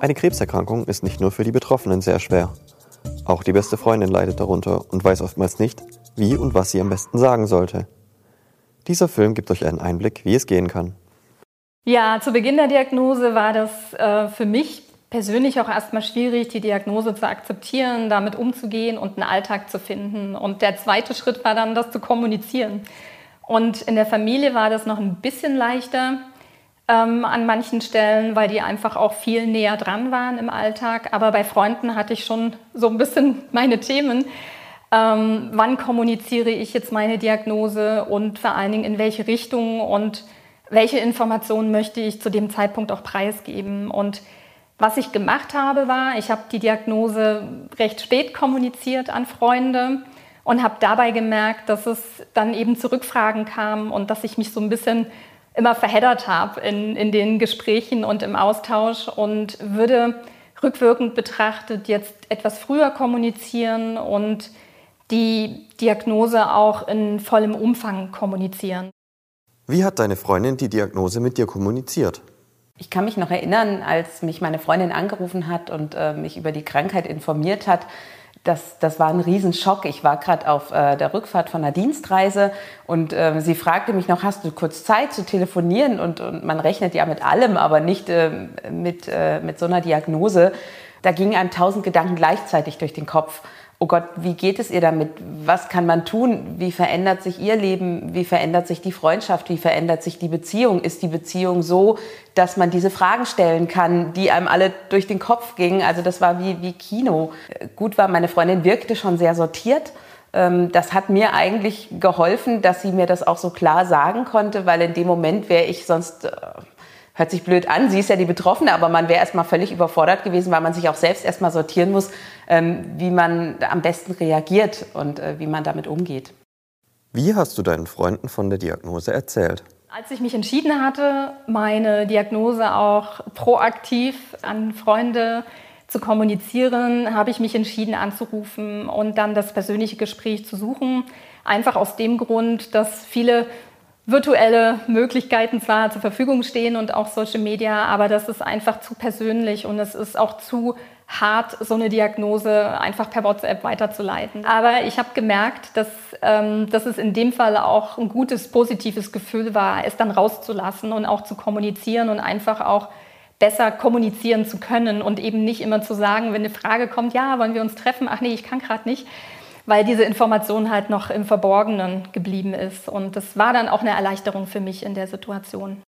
Eine Krebserkrankung ist nicht nur für die Betroffenen sehr schwer. Auch die beste Freundin leidet darunter und weiß oftmals nicht, wie und was sie am besten sagen sollte. Dieser Film gibt euch einen Einblick, wie es gehen kann. Ja, zu Beginn der Diagnose war das äh, für mich persönlich auch erstmal schwierig, die Diagnose zu akzeptieren, damit umzugehen und einen Alltag zu finden. Und der zweite Schritt war dann, das zu kommunizieren. Und in der Familie war das noch ein bisschen leichter ähm, an manchen Stellen, weil die einfach auch viel näher dran waren im Alltag. Aber bei Freunden hatte ich schon so ein bisschen meine Themen. Ähm, wann kommuniziere ich jetzt meine Diagnose und vor allen Dingen in welche Richtung und welche Informationen möchte ich zu dem Zeitpunkt auch preisgeben. Und was ich gemacht habe, war, ich habe die Diagnose recht spät kommuniziert an Freunde und habe dabei gemerkt, dass es dann eben zu Rückfragen kam und dass ich mich so ein bisschen immer verheddert habe in, in den Gesprächen und im Austausch und würde rückwirkend betrachtet jetzt etwas früher kommunizieren und die Diagnose auch in vollem Umfang kommunizieren. Wie hat deine Freundin die Diagnose mit dir kommuniziert? Ich kann mich noch erinnern, als mich meine Freundin angerufen hat und äh, mich über die Krankheit informiert hat. Das, das war ein Riesenschock. Ich war gerade auf äh, der Rückfahrt von einer Dienstreise und äh, sie fragte mich noch, hast du kurz Zeit zu telefonieren? Und, und man rechnet ja mit allem, aber nicht äh, mit, äh, mit so einer Diagnose. Da gingen einem tausend Gedanken gleichzeitig durch den Kopf oh Gott, wie geht es ihr damit? Was kann man tun? Wie verändert sich ihr Leben? Wie verändert sich die Freundschaft? Wie verändert sich die Beziehung? Ist die Beziehung so, dass man diese Fragen stellen kann, die einem alle durch den Kopf gingen? Also das war wie, wie Kino. Gut war, meine Freundin wirkte schon sehr sortiert. Ähm, das hat mir eigentlich geholfen, dass sie mir das auch so klar sagen konnte, weil in dem Moment wäre ich sonst äh, hört sich blöd an, sie ist ja die Betroffene, aber man wäre erstmal völlig überfordert gewesen, weil man sich auch selbst erstmal sortieren muss, ähm, wie man am besten reagiert und äh, wie man damit umgeht. Wie hast du deinen Freunden von der Diagnose erzählt? Als ich mich entschieden hatte, meine Diagnose auch proaktiv an Freunde zu kommunizieren, habe ich mich entschieden anzurufen und dann das persönliche Gespräch zu suchen. Einfach aus dem Grund, dass viele virtuelle Möglichkeiten zwar zur Verfügung stehen und auch Social Media, aber das ist einfach zu persönlich und es ist auch zu hart, so eine Diagnose einfach per WhatsApp weiterzuleiten. Aber ich habe gemerkt, dass, ähm, dass es in dem Fall auch ein gutes, positives Gefühl war, es dann rauszulassen und auch zu kommunizieren und einfach auch besser kommunizieren zu können und eben nicht immer zu sagen, wenn eine Frage kommt, ja, wollen wir uns treffen? Ach nee, ich kann gerade nicht weil diese Information halt noch im Verborgenen geblieben ist. Und das war dann auch eine Erleichterung für mich in der Situation.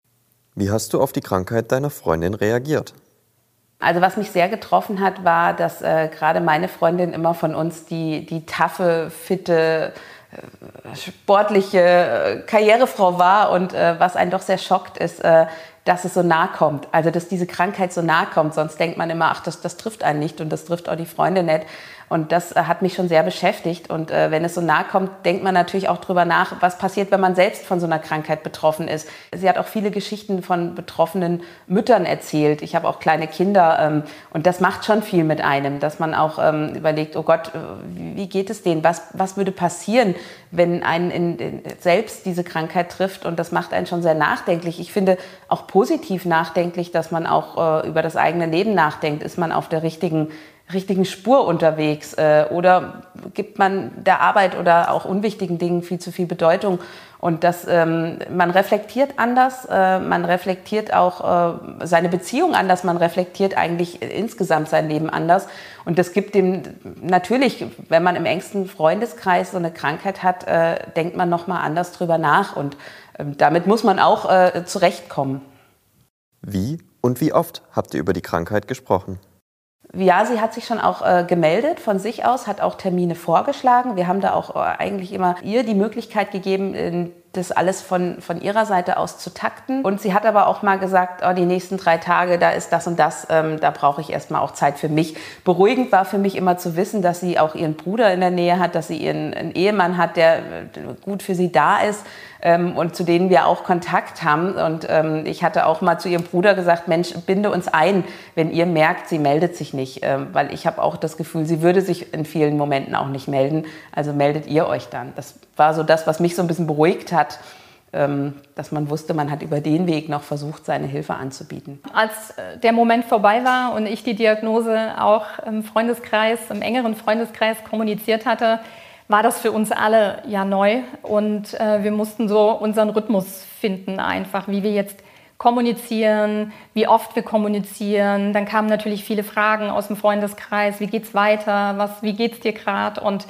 Wie hast du auf die Krankheit deiner Freundin reagiert? Also was mich sehr getroffen hat, war, dass äh, gerade meine Freundin immer von uns die, die taffe, fitte, äh, sportliche äh, Karrierefrau war und äh, was einen doch sehr schockt ist, äh, dass es so nah kommt. Also dass diese Krankheit so nah kommt. Sonst denkt man immer, ach, das, das trifft einen nicht und das trifft auch die Freunde nicht. Und das äh, hat mich schon sehr beschäftigt. Und äh, wenn es so nah kommt, denkt man natürlich auch drüber nach, was passiert, wenn man selbst von so einer Krankheit betroffen ist. Sie hat auch viele Geschichten von betroffenen Müttern erzählt. Ich habe auch kleine Kinder. Ähm, und das macht schon viel mit einem, dass man auch ähm, überlegt, oh Gott, äh, wie geht es denen? Was, was würde passieren, wenn einen in, in, selbst diese Krankheit trifft? Und das macht einen schon sehr nachdenklich. Ich finde auch positiv nachdenklich, dass man auch äh, über das eigene Leben nachdenkt. Ist man auf der richtigen richtigen Spur unterwegs äh, oder gibt man der Arbeit oder auch unwichtigen Dingen viel zu viel Bedeutung und dass ähm, man reflektiert anders, äh, man reflektiert auch äh, seine Beziehung anders, man reflektiert eigentlich insgesamt sein Leben anders und das gibt dem natürlich, wenn man im engsten Freundeskreis so eine Krankheit hat, äh, denkt man noch mal anders drüber nach und ähm, damit muss man auch äh, zurechtkommen. Wie und wie oft habt ihr über die Krankheit gesprochen? Ja, sie hat sich schon auch äh, gemeldet von sich aus, hat auch Termine vorgeschlagen. Wir haben da auch äh, eigentlich immer ihr die Möglichkeit gegeben, das alles von, von ihrer Seite aus zu takten. Und sie hat aber auch mal gesagt, oh, die nächsten drei Tage, da ist das und das, ähm, da brauche ich erstmal auch Zeit für mich. Beruhigend war für mich immer zu wissen, dass sie auch ihren Bruder in der Nähe hat, dass sie ihren Ehemann hat, der gut für sie da ist ähm, und zu denen wir auch Kontakt haben. Und ähm, ich hatte auch mal zu ihrem Bruder gesagt, Mensch, binde uns ein, wenn ihr merkt, sie meldet sich nicht, ähm, weil ich habe auch das Gefühl, sie würde sich in vielen Momenten auch nicht melden. Also meldet ihr euch dann. Das war so das, was mich so ein bisschen beruhigt hat. Ähm, dass man wusste, man hat über den Weg noch versucht, seine Hilfe anzubieten. Als äh, der Moment vorbei war und ich die Diagnose auch im Freundeskreis, im engeren Freundeskreis kommuniziert hatte, war das für uns alle ja neu und äh, wir mussten so unseren Rhythmus finden, einfach wie wir jetzt kommunizieren, wie oft wir kommunizieren. Dann kamen natürlich viele Fragen aus dem Freundeskreis, wie geht's weiter, was, wie geht's dir gerade und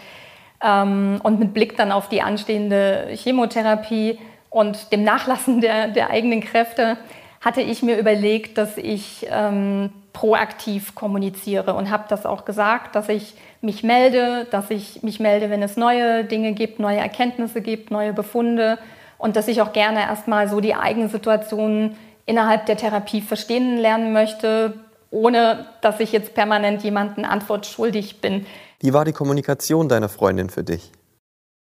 ähm, und mit Blick dann auf die anstehende Chemotherapie und dem Nachlassen der, der eigenen Kräfte hatte ich mir überlegt, dass ich ähm, proaktiv kommuniziere und habe das auch gesagt, dass ich mich melde, dass ich mich melde, wenn es neue Dinge gibt, neue Erkenntnisse gibt, neue Befunde und dass ich auch gerne erstmal so die eigene Situation innerhalb der Therapie verstehen lernen möchte, ohne dass ich jetzt permanent jemanden Antwort schuldig bin. Wie war die Kommunikation deiner Freundin für dich?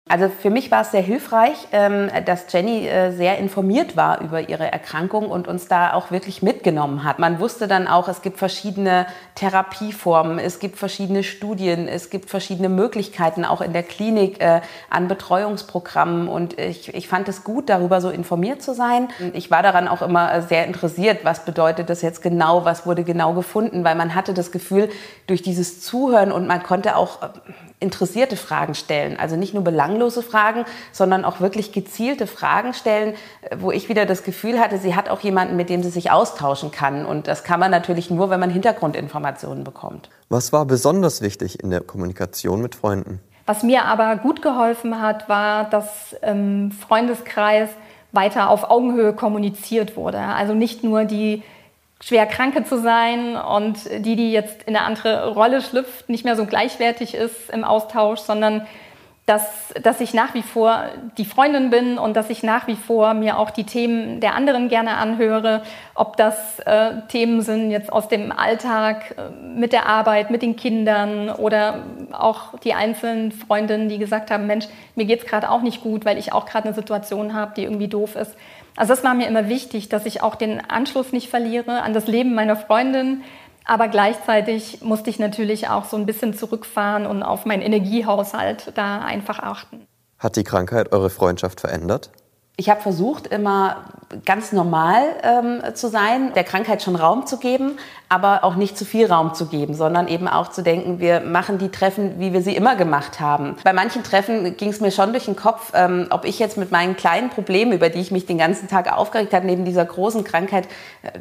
Also für mich war es sehr hilfreich, ähm, dass Jenny äh, sehr informiert war über ihre Erkrankung und uns da auch wirklich mitgenommen hat. Man wusste dann auch, es gibt verschiedene Therapieformen, es gibt verschiedene Studien, es gibt verschiedene Möglichkeiten auch in der Klinik äh, an Betreuungsprogrammen und ich, ich fand es gut, darüber so informiert zu sein. Ich war daran auch immer äh, sehr interessiert, was bedeutet das jetzt genau, was wurde genau gefunden, weil man hatte das Gefühl, durch dieses Zuhören und man konnte auch interessierte Fragen stellen. Also nicht nur belanglose Fragen, sondern auch wirklich gezielte Fragen stellen, äh, wo ich wieder das Gefühl hatte, sie hat auch jemanden, mit dem sie sich austauschen kann. Und das kann man natürlich nur, wenn man Hintergrundinformationen bekommt. Was war besonders wichtig in der Kommunikation mit Freunden? Was mir aber gut geholfen hat, war, dass im Freundeskreis weiter auf Augenhöhe kommuniziert wurde. Also nicht nur die schwer Kranke zu sein und die, die jetzt in eine andere Rolle schlüpft, nicht mehr so gleichwertig ist im Austausch, sondern dass, dass ich nach wie vor die Freundin bin und dass ich nach wie vor mir auch die Themen der anderen gerne anhöre, ob das äh, Themen sind jetzt aus dem Alltag äh, mit der Arbeit, mit den Kindern oder auch die einzelnen Freundinnen, die gesagt haben, Mensch, mir geht's gerade auch nicht gut, weil ich auch gerade eine Situation habe, die irgendwie doof ist. Also das war mir immer wichtig, dass ich auch den Anschluss nicht verliere an das Leben meiner Freundin. Aber gleichzeitig musste ich natürlich auch so ein bisschen zurückfahren und auf meinen Energiehaushalt da einfach achten. Hat die Krankheit eure Freundschaft verändert? Ich habe versucht, immer ganz normal ähm, zu sein, der Krankheit schon Raum zu geben, aber auch nicht zu viel Raum zu geben, sondern eben auch zu denken, wir machen die Treffen, wie wir sie immer gemacht haben. Bei manchen Treffen ging es mir schon durch den Kopf, ähm, ob ich jetzt mit meinen kleinen Problemen, über die ich mich den ganzen Tag aufgeregt habe, neben dieser großen Krankheit, äh,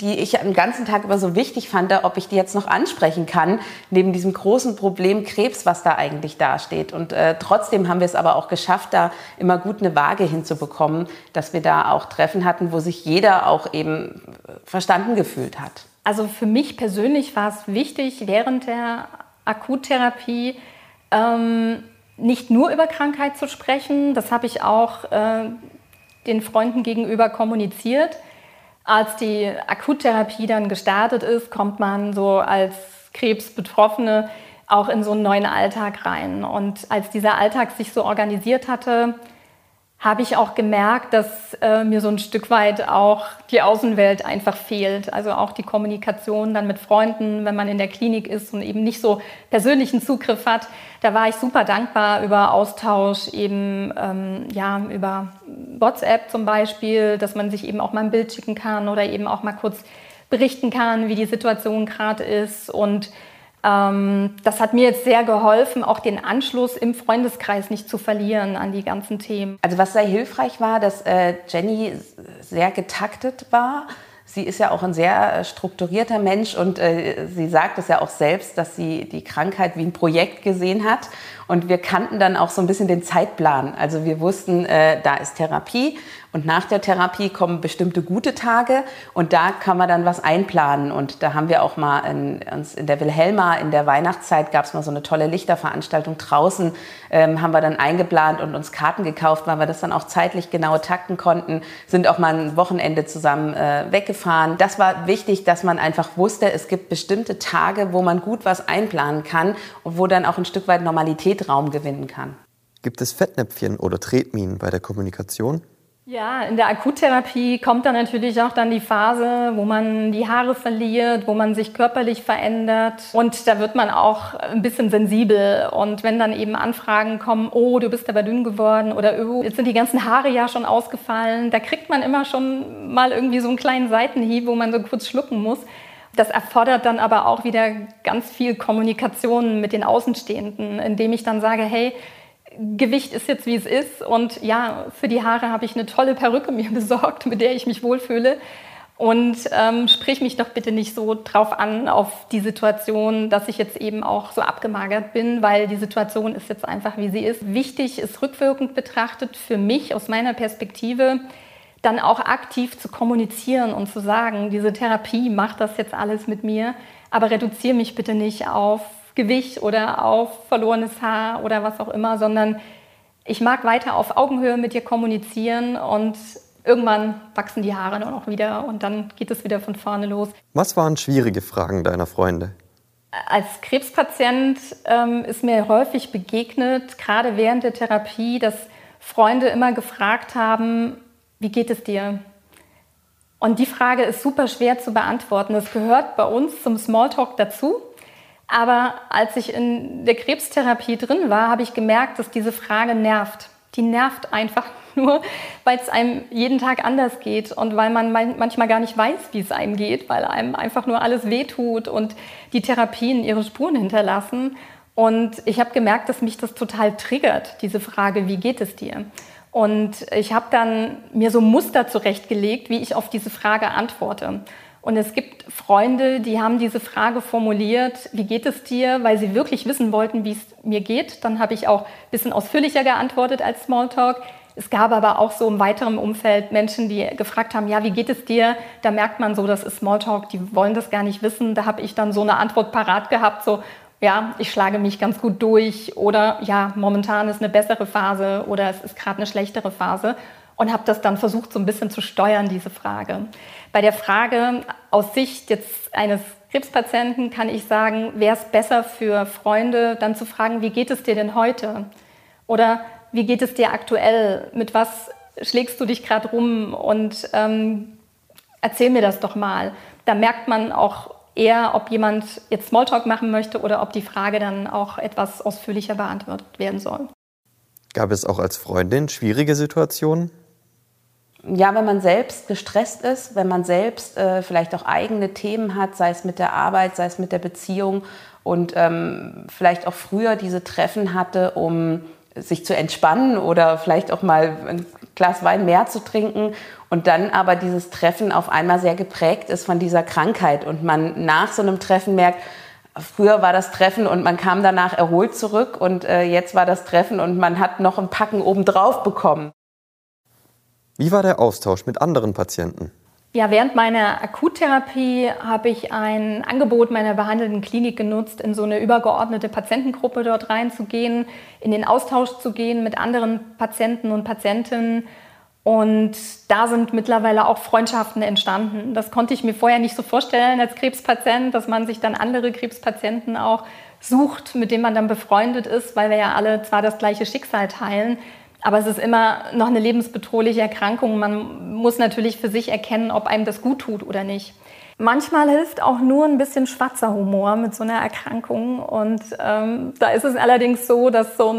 die ich den ganzen Tag über so wichtig fand, ob ich die jetzt noch ansprechen kann, neben diesem großen Problem Krebs, was da eigentlich dasteht. Und äh, trotzdem haben wir es aber auch geschafft, da immer gut eine Waage hinzubekommen, dass wir da auch Treffen hatten, wo sich jeder auch eben verstanden gefühlt hat. Also für mich persönlich war es wichtig, während der Akuttherapie ähm, nicht nur über Krankheit zu sprechen. Das habe ich auch äh, den Freunden gegenüber kommuniziert. Als die Akuttherapie dann gestartet ist, kommt man so als Krebsbetroffene auch in so einen neuen Alltag rein. Und als dieser Alltag sich so organisiert hatte, habe ich auch gemerkt, dass äh, mir so ein Stück weit auch die Außenwelt einfach fehlt. Also auch die Kommunikation dann mit Freunden, wenn man in der Klinik ist und eben nicht so persönlichen Zugriff hat. Da war ich super dankbar über Austausch, eben ähm, ja über WhatsApp zum Beispiel, dass man sich eben auch mal ein Bild schicken kann oder eben auch mal kurz berichten kann, wie die Situation gerade ist und das hat mir jetzt sehr geholfen, auch den Anschluss im Freundeskreis nicht zu verlieren an die ganzen Themen. Also was sehr hilfreich war, dass äh, Jenny sehr getaktet war. Sie ist ja auch ein sehr äh, strukturierter Mensch und äh, sie sagt es ja auch selbst, dass sie die Krankheit wie ein Projekt gesehen hat. Und wir kannten dann auch so ein bisschen den Zeitplan. Also wir wussten, äh, da ist Therapie und nach der Therapie kommen bestimmte gute Tage und da kann man dann was einplanen. Und da haben wir auch mal in, uns in der Wilhelma in der Weihnachtszeit gab es mal so eine tolle Lichterveranstaltung draußen, ähm, haben wir dann eingeplant und uns Karten gekauft, weil wir das dann auch zeitlich genau takten konnten, sind auch mal ein Wochenende zusammen äh, weggefahren. Das war wichtig, dass man einfach wusste, es gibt bestimmte Tage, wo man gut was einplanen kann und wo dann auch ein Stück weit Normalität Raum gewinnen kann. Gibt es Fettnäpfchen oder Tretminen bei der Kommunikation? Ja, in der Akuttherapie kommt dann natürlich auch dann die Phase, wo man die Haare verliert, wo man sich körperlich verändert. Und da wird man auch ein bisschen sensibel. Und wenn dann eben Anfragen kommen, oh, du bist aber dünn geworden oder oh, jetzt sind die ganzen Haare ja schon ausgefallen, da kriegt man immer schon mal irgendwie so einen kleinen Seitenhieb, wo man so kurz schlucken muss. Das erfordert dann aber auch wieder ganz viel Kommunikation mit den Außenstehenden, indem ich dann sage, hey, Gewicht ist jetzt wie es ist und ja, für die Haare habe ich eine tolle Perücke mir besorgt, mit der ich mich wohlfühle. Und ähm, sprich mich doch bitte nicht so drauf an, auf die Situation, dass ich jetzt eben auch so abgemagert bin, weil die Situation ist jetzt einfach, wie sie ist. Wichtig ist rückwirkend betrachtet für mich aus meiner Perspektive, dann auch aktiv zu kommunizieren und zu sagen, diese Therapie macht das jetzt alles mit mir, aber reduziere mich bitte nicht auf Gewicht oder auf verlorenes Haar oder was auch immer, sondern ich mag weiter auf Augenhöhe mit dir kommunizieren und irgendwann wachsen die Haare nur noch wieder und dann geht es wieder von vorne los. Was waren schwierige Fragen deiner Freunde? Als Krebspatient ähm, ist mir häufig begegnet, gerade während der Therapie, dass Freunde immer gefragt haben, wie geht es dir? Und die Frage ist super schwer zu beantworten. Es gehört bei uns zum Smalltalk dazu. Aber als ich in der Krebstherapie drin war, habe ich gemerkt, dass diese Frage nervt. Die nervt einfach nur, weil es einem jeden Tag anders geht und weil man manchmal gar nicht weiß, wie es einem geht, weil einem einfach nur alles wehtut und die Therapien ihre Spuren hinterlassen. Und ich habe gemerkt, dass mich das total triggert, diese Frage, wie geht es dir? Und ich habe dann mir so Muster zurechtgelegt, wie ich auf diese Frage antworte. Und es gibt Freunde, die haben diese Frage formuliert, wie geht es dir, weil sie wirklich wissen wollten, wie es mir geht. Dann habe ich auch ein bisschen ausführlicher geantwortet als Smalltalk. Es gab aber auch so im weiteren Umfeld Menschen, die gefragt haben, ja, wie geht es dir? Da merkt man so, das ist Smalltalk, die wollen das gar nicht wissen. Da habe ich dann so eine Antwort parat gehabt, so, ja, ich schlage mich ganz gut durch oder ja, momentan ist eine bessere Phase oder es ist gerade eine schlechtere Phase und habe das dann versucht, so ein bisschen zu steuern, diese Frage. Bei der Frage aus Sicht jetzt eines Krebspatienten kann ich sagen, wäre es besser für Freunde, dann zu fragen, wie geht es dir denn heute? Oder wie geht es dir aktuell? Mit was schlägst du dich gerade rum? Und ähm, erzähl mir das doch mal. Da merkt man auch eher, ob jemand jetzt Smalltalk machen möchte oder ob die Frage dann auch etwas ausführlicher beantwortet werden soll. Gab es auch als Freundin schwierige Situationen? ja, wenn man selbst gestresst ist, wenn man selbst äh, vielleicht auch eigene Themen hat, sei es mit der Arbeit, sei es mit der Beziehung und ähm, vielleicht auch früher diese Treffen hatte, um sich zu entspannen oder vielleicht auch mal ein Glas Wein mehr zu trinken und dann aber dieses Treffen auf einmal sehr geprägt ist von dieser Krankheit und man nach so einem Treffen merkt, Früher war das Treffen und man kam danach erholt zurück und äh, jetzt war das Treffen und man hat noch ein Packen obendrauf bekommen. Wie war der Austausch mit anderen Patienten? Ja, während meiner Akuttherapie habe ich ein Angebot meiner behandelnden Klinik genutzt, in so eine übergeordnete Patientengruppe dort reinzugehen, in den Austausch zu gehen mit anderen Patienten und Patientinnen. Und da sind mittlerweile auch Freundschaften entstanden. Das konnte ich mir vorher nicht so vorstellen als Krebspatient, dass man sich dann andere Krebspatienten auch sucht, mit denen man dann befreundet ist, weil wir ja alle zwar das gleiche Schicksal teilen, aber es ist immer noch eine lebensbedrohliche Erkrankung. Man muss natürlich für sich erkennen, ob einem das gut tut oder nicht. Manchmal hilft auch nur ein bisschen schwarzer Humor mit so einer Erkrankung. Und ähm, da ist es allerdings so, dass so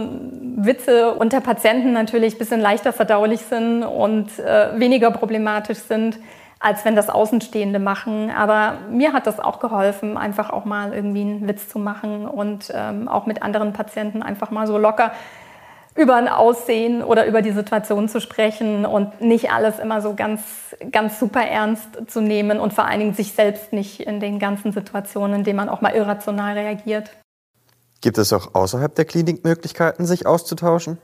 Witze unter Patienten natürlich ein bisschen leichter verdaulich sind und äh, weniger problematisch sind, als wenn das Außenstehende machen. Aber mir hat das auch geholfen, einfach auch mal irgendwie einen Witz zu machen und ähm, auch mit anderen Patienten einfach mal so locker über ein Aussehen oder über die Situation zu sprechen und nicht alles immer so ganz, ganz super ernst zu nehmen und vor allen Dingen sich selbst nicht in den ganzen Situationen, in denen man auch mal irrational reagiert. Gibt es auch außerhalb der Klinik Möglichkeiten, sich auszutauschen?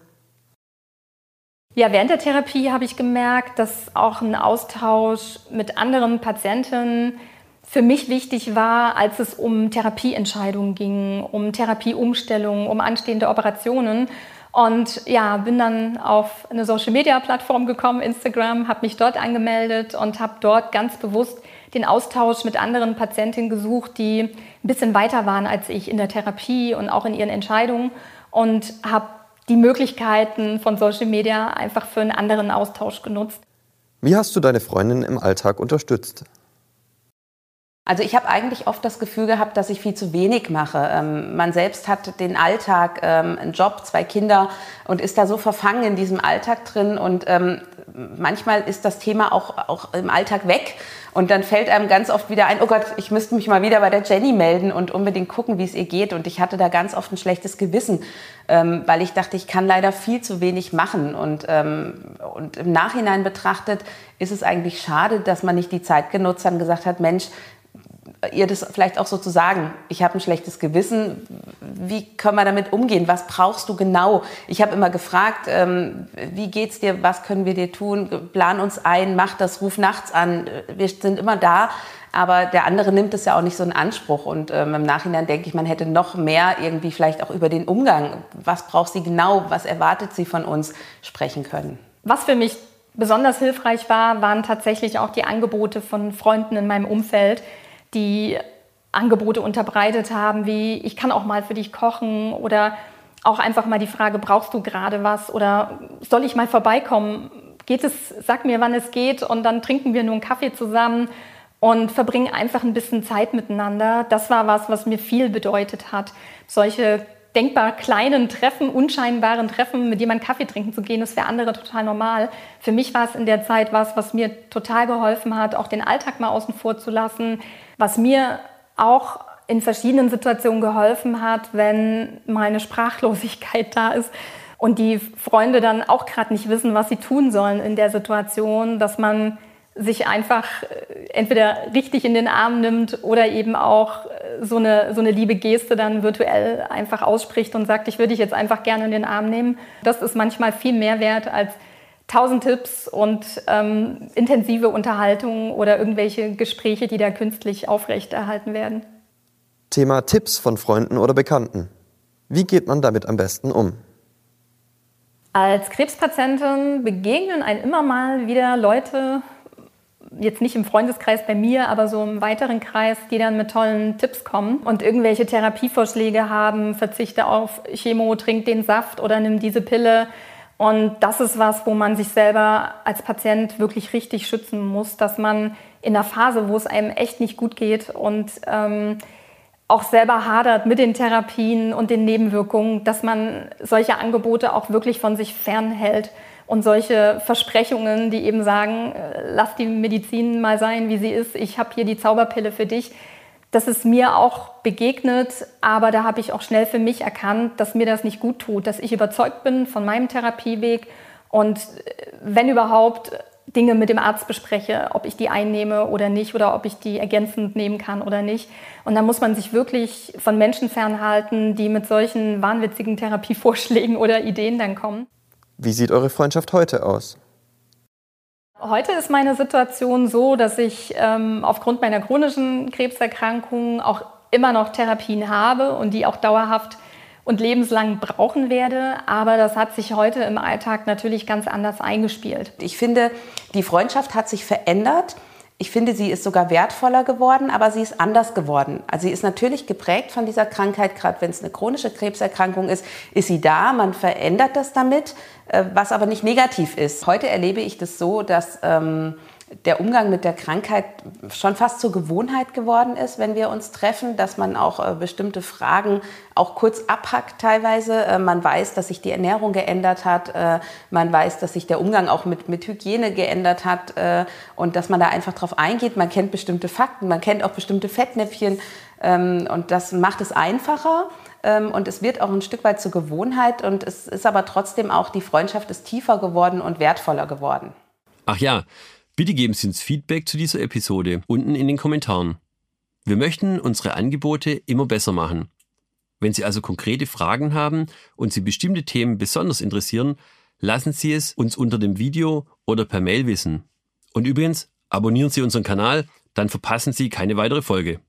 Ja, während der Therapie habe ich gemerkt, dass auch ein Austausch mit anderen Patienten für mich wichtig war, als es um Therapieentscheidungen ging, um Therapieumstellungen, um anstehende Operationen. Und ja, bin dann auf eine Social-Media-Plattform gekommen, Instagram, habe mich dort angemeldet und habe dort ganz bewusst den Austausch mit anderen Patientinnen gesucht, die ein bisschen weiter waren als ich in der Therapie und auch in ihren Entscheidungen und habe die Möglichkeiten von Social Media einfach für einen anderen Austausch genutzt. Wie hast du deine Freundin im Alltag unterstützt? Also ich habe eigentlich oft das Gefühl gehabt, dass ich viel zu wenig mache. Ähm, man selbst hat den Alltag, ähm, einen Job, zwei Kinder und ist da so verfangen in diesem Alltag drin. Und ähm, manchmal ist das Thema auch, auch im Alltag weg. Und dann fällt einem ganz oft wieder ein, oh Gott, ich müsste mich mal wieder bei der Jenny melden und unbedingt gucken, wie es ihr geht. Und ich hatte da ganz oft ein schlechtes Gewissen, ähm, weil ich dachte, ich kann leider viel zu wenig machen. Und, ähm, und im Nachhinein betrachtet ist es eigentlich schade, dass man nicht die Zeit genutzt hat und gesagt hat, Mensch, ihr das vielleicht auch so zu sagen, ich habe ein schlechtes Gewissen, wie können wir damit umgehen? Was brauchst du genau? Ich habe immer gefragt, ähm, wie geht's dir, was können wir dir tun? Plan uns ein, mach das, ruf nachts an, wir sind immer da. Aber der andere nimmt es ja auch nicht so in Anspruch. Und ähm, im Nachhinein denke ich, man hätte noch mehr irgendwie vielleicht auch über den Umgang, was braucht sie genau, was erwartet sie von uns, sprechen können. Was für mich besonders hilfreich war, waren tatsächlich auch die Angebote von Freunden in meinem Umfeld, die Angebote unterbreitet haben, wie ich kann auch mal für dich kochen oder auch einfach mal die Frage, brauchst du gerade was oder soll ich mal vorbeikommen? Geht es, sag mir, wann es geht und dann trinken wir nur einen Kaffee zusammen und verbringen einfach ein bisschen Zeit miteinander. Das war was, was mir viel bedeutet hat. Solche denkbar kleinen Treffen, unscheinbaren Treffen, mit jemandem Kaffee trinken zu gehen, ist für andere total normal. Für mich war es in der Zeit was, was mir total geholfen hat, auch den Alltag mal außen vor zu lassen, was mir auch in verschiedenen Situationen geholfen hat, wenn meine Sprachlosigkeit da ist und die Freunde dann auch gerade nicht wissen, was sie tun sollen in der Situation, dass man sich einfach äh, entweder richtig in den Arm nimmt oder eben auch äh, so eine, so eine liebe Geste dann virtuell einfach ausspricht und sagt, ich würde dich jetzt einfach gerne in den Arm nehmen. Das ist manchmal viel mehr wert als tausend Tipps und ähm, intensive Unterhaltungen oder irgendwelche Gespräche, die da künstlich aufrechterhalten werden. Thema Tipps von Freunden oder Bekannten. Wie geht man damit am besten um? Als Krebspatientin begegnen einem immer mal wieder Leute, jetzt nicht im Freundeskreis bei mir, aber so im weiteren Kreis, die dann mit tollen Tipps kommen und irgendwelche Therapievorschläge haben, verzichte auf Chemo, trink den Saft oder nimm diese Pille. Und das ist was, wo man sich selber als Patient wirklich richtig schützen muss, dass man in der Phase, wo es einem echt nicht gut geht und ähm, auch selber hadert mit den Therapien und den Nebenwirkungen, dass man solche Angebote auch wirklich von sich fernhält und solche Versprechungen, die eben sagen, äh, lass die Medizin mal sein, wie sie ist, ich habe hier die Zauberpille für dich, das ist mir auch begegnet, aber da habe ich auch schnell für mich erkannt, dass mir das nicht gut tut, dass ich überzeugt bin von meinem Therapieweg und äh, wenn überhaupt Dinge mit dem Arzt bespreche, ob ich die einnehme oder nicht oder ob ich die ergänzend nehmen kann oder nicht. Und da muss man sich wirklich von Menschen fernhalten, die mit solchen wahnwitzigen Therapievorschlägen oder Ideen dann kommen. Wie sieht eure Freundschaft heute aus? Heute ist meine Situation so, dass ich ähm, aufgrund meiner chronischen Krebserkrankung auch immer noch Therapien habe und die auch dauerhaft und lebenslang brauchen werde. Aber das hat sich heute im Alltag natürlich ganz anders eingespielt. Ich finde, die Freundschaft hat sich verändert. Ich finde, sie ist sogar wertvoller geworden, aber sie ist anders geworden. Also sie ist natürlich geprägt von dieser Krankheit, gerade wenn es eine chronische Krebserkrankung ist, ist sie da, man verändert das damit, äh, was aber nicht negativ ist. Heute erlebe ich das so, dass ähm, der Umgang mit der Krankheit schon fast zur Gewohnheit geworden ist, wenn wir uns treffen, dass man auch äh, bestimmte Fragen auch kurz abhackt teilweise. Äh, man weiß, dass sich die Ernährung geändert hat. Äh, man weiß, dass sich der Umgang auch mit, mit Hygiene geändert hat und dass man da einfach drauf eingeht. Man kennt bestimmte Fakten, man kennt auch bestimmte Fettnäpfchen ähm, und das macht es einfacher. Ähm, und es wird auch ein Stück weit zur Gewohnheit und es ist aber trotzdem auch, die Freundschaft ist tiefer geworden und wertvoller geworden. Ach ja, Bitte geben Sie uns Feedback zu dieser Episode unten in den Kommentaren. Wir möchten unsere Angebote immer besser machen. Wenn Sie also konkrete Fragen haben und Sie bestimmte Themen besonders interessieren, lassen Sie es uns unter dem Video oder per Mail wissen. Und übrigens, abonnieren Sie unseren Kanal, dann verpassen Sie keine weitere Folge.